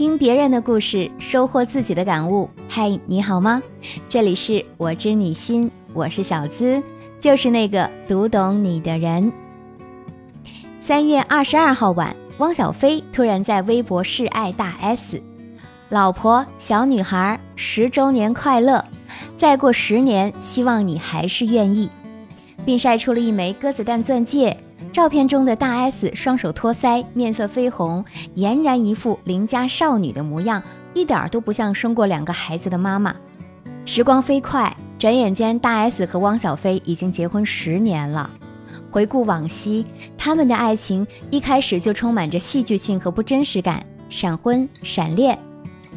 听别人的故事，收获自己的感悟。嗨，你好吗？这里是我知你心，我是小资，就是那个读懂你的人。三月二十二号晚，汪小菲突然在微博示爱大 S，老婆小女孩十周年快乐，再过十年，希望你还是愿意，并晒出了一枚鸽子蛋钻戒。照片中的大 S 双手托腮，面色绯红，俨然一副邻家少女的模样，一点都不像生过两个孩子的妈妈。时光飞快，转眼间，大 S 和汪小菲已经结婚十年了。回顾往昔，他们的爱情一开始就充满着戏剧性和不真实感，闪婚、闪恋。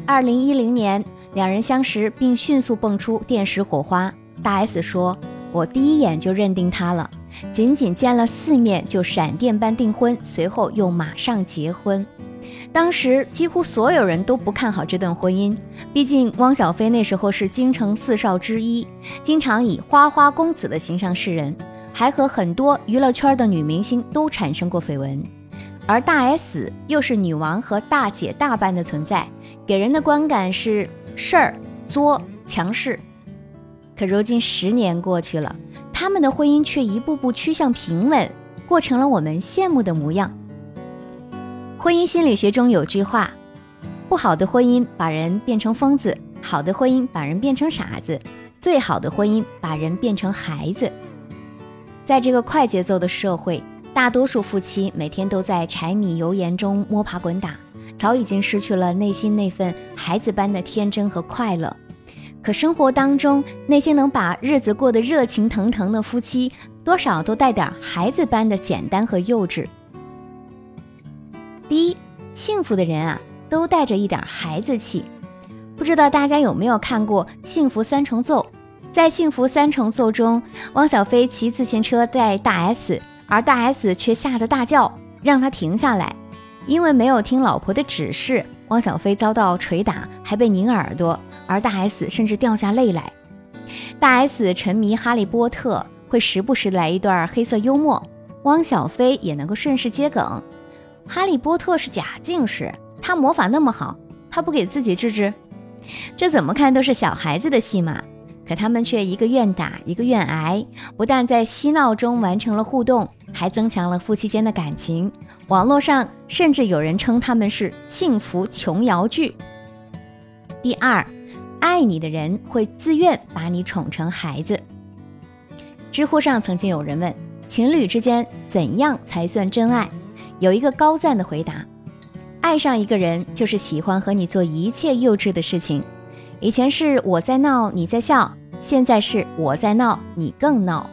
二零一零年，两人相识并迅速蹦出电石火花。大 S 说：“我第一眼就认定他了。”仅仅见了四面就闪电般订婚，随后又马上结婚。当时几乎所有人都不看好这段婚姻，毕竟汪小菲那时候是京城四少之一，经常以花花公子的形象示人，还和很多娱乐圈的女明星都产生过绯闻。而大 S 又是女王和大姐大般的存在，给人的观感是事儿作强势。可如今十年过去了。他们的婚姻却一步步趋向平稳，过成了我们羡慕的模样。婚姻心理学中有句话：不好的婚姻把人变成疯子，好的婚姻把人变成傻子，最好的婚姻把人变成孩子。在这个快节奏的社会，大多数夫妻每天都在柴米油盐中摸爬滚打，早已经失去了内心那份孩子般的天真和快乐。可生活当中那些能把日子过得热情腾腾的夫妻，多少都带点孩子般的简单和幼稚。第一，幸福的人啊，都带着一点孩子气。不知道大家有没有看过《幸福三重奏》？在《幸福三重奏》中，汪小菲骑自行车带大 S，而大 S 却吓得大叫，让他停下来，因为没有听老婆的指示，汪小菲遭到捶打，还被拧耳朵。而大 S 甚至掉下泪来。大 S 沉迷哈利波特，会时不时来一段黑色幽默。汪小菲也能够顺势接梗。哈利波特是假近视，他魔法那么好，他不给自己治治？这怎么看都是小孩子的戏码。可他们却一个愿打，一个愿挨，不但在嬉闹中完成了互动，还增强了夫妻间的感情。网络上甚至有人称他们是幸福琼瑶剧。第二。爱你的人会自愿把你宠成孩子。知乎上曾经有人问，情侣之间怎样才算真爱？有一个高赞的回答：爱上一个人就是喜欢和你做一切幼稚的事情。以前是我在闹，你在笑；现在是我在闹，你更闹。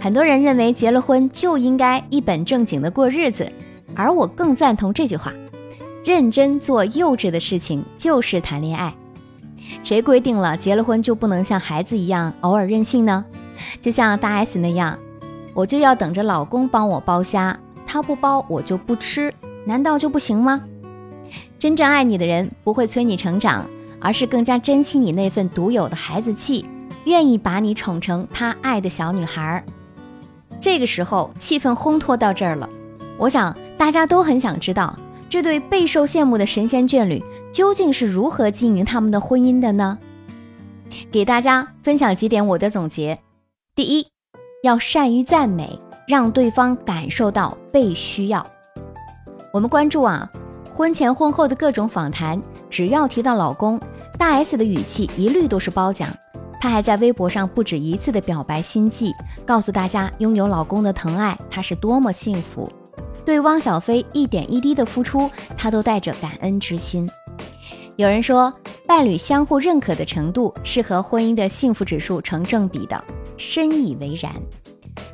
很多人认为结了婚就应该一本正经的过日子，而我更赞同这句话：认真做幼稚的事情就是谈恋爱。谁规定了结了婚就不能像孩子一样偶尔任性呢？就像大 S 那样，我就要等着老公帮我剥虾，他不剥我就不吃，难道就不行吗？真正爱你的人不会催你成长，而是更加珍惜你那份独有的孩子气，愿意把你宠成他爱的小女孩。这个时候气氛烘托到这儿了，我想大家都很想知道。这对备受羡慕的神仙眷侣究竟是如何经营他们的婚姻的呢？给大家分享几点我的总结：第一，要善于赞美，让对方感受到被需要。我们关注啊，婚前婚后的各种访谈，只要提到老公，大 S 的语气一律都是褒奖。她还在微博上不止一次的表白心迹，告诉大家拥有老公的疼爱，她是多么幸福。对汪小菲一点一滴的付出，他都带着感恩之心。有人说，伴侣相互认可的程度是和婚姻的幸福指数成正比的，深以为然。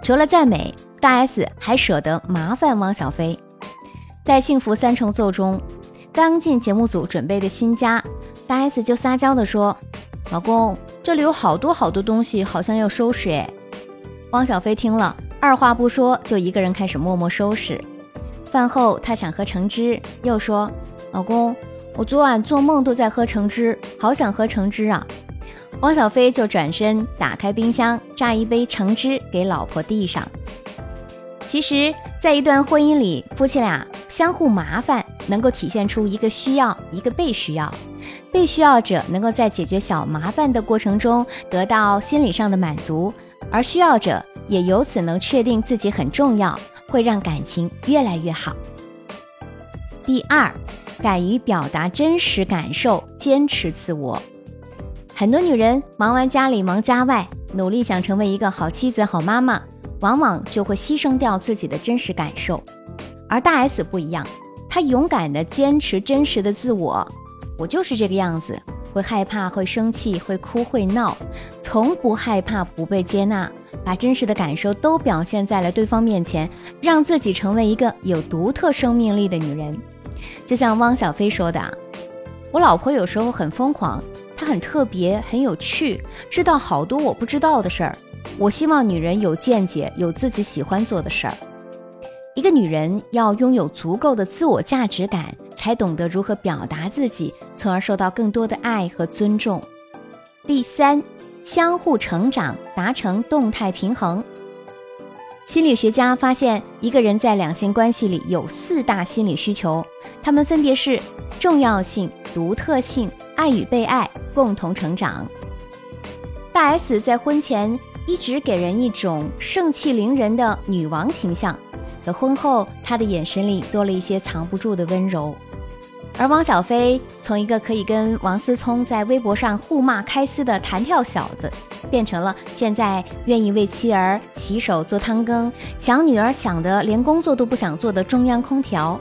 除了赞美，大 S 还舍得麻烦汪小菲。在《幸福三重奏》中，刚进节目组准备的新家，大 S 就撒娇的说：“老公，这里有好多好多东西，好像要收拾。”哎，汪小菲听了，二话不说，就一个人开始默默收拾。饭后，他想喝橙汁，又说：“老公，我昨晚做梦都在喝橙汁，好想喝橙汁啊！”汪小菲就转身打开冰箱，榨一杯橙汁给老婆递上。其实，在一段婚姻里，夫妻俩相互麻烦，能够体现出一个需要，一个被需要。被需要者能够在解决小麻烦的过程中得到心理上的满足，而需要者也由此能确定自己很重要，会让感情越来越好。第二，敢于表达真实感受，坚持自我。很多女人忙完家里忙家外，努力想成为一个好妻子、好妈妈，往往就会牺牲掉自己的真实感受。而大 S 不一样，她勇敢地坚持真实的自我。我就是这个样子，会害怕，会生气，会哭，会闹，从不害怕不被接纳，把真实的感受都表现在了对方面前，让自己成为一个有独特生命力的女人。就像汪小菲说的：“我老婆有时候很疯狂，她很特别，很有趣，知道好多我不知道的事儿。我希望女人有见解，有自己喜欢做的事儿。一个女人要拥有足够的自我价值感。”才懂得如何表达自己，从而受到更多的爱和尊重。第三，相互成长，达成动态平衡。心理学家发现，一个人在两性关系里有四大心理需求，它们分别是重要性、独特性、爱与被爱、共同成长。大 S 在婚前一直给人一种盛气凌人的女王形象，可婚后她的眼神里多了一些藏不住的温柔。而汪小菲从一个可以跟王思聪在微博上互骂开撕的弹跳小子，变成了现在愿意为妻儿洗手做汤羹，想女儿想的连工作都不想做的中央空调。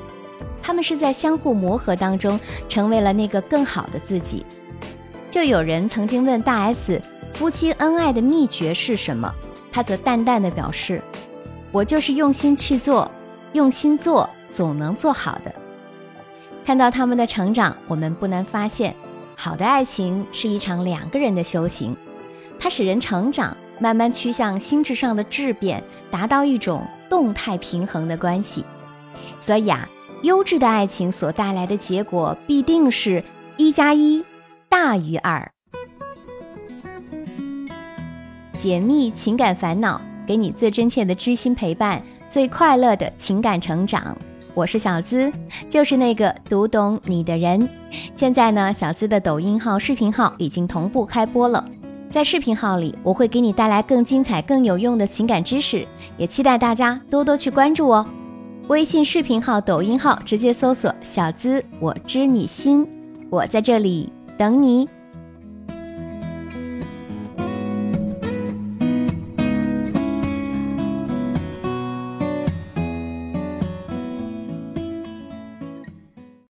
他们是在相互磨合当中，成为了那个更好的自己。就有人曾经问大 S，夫妻恩爱的秘诀是什么？他则淡淡的表示：“我就是用心去做，用心做，总能做好的。”看到他们的成长，我们不难发现，好的爱情是一场两个人的修行，它使人成长，慢慢趋向心智上的质变，达到一种动态平衡的关系。所以啊，优质的爱情所带来的结果，必定是一加一大于二。解密情感烦恼，给你最真切的知心陪伴，最快乐的情感成长。我是小资，就是那个读懂你的人。现在呢，小资的抖音号、视频号已经同步开播了。在视频号里，我会给你带来更精彩、更有用的情感知识，也期待大家多多去关注哦。微信视频号、抖音号直接搜索“小资我知你心”，我在这里等你。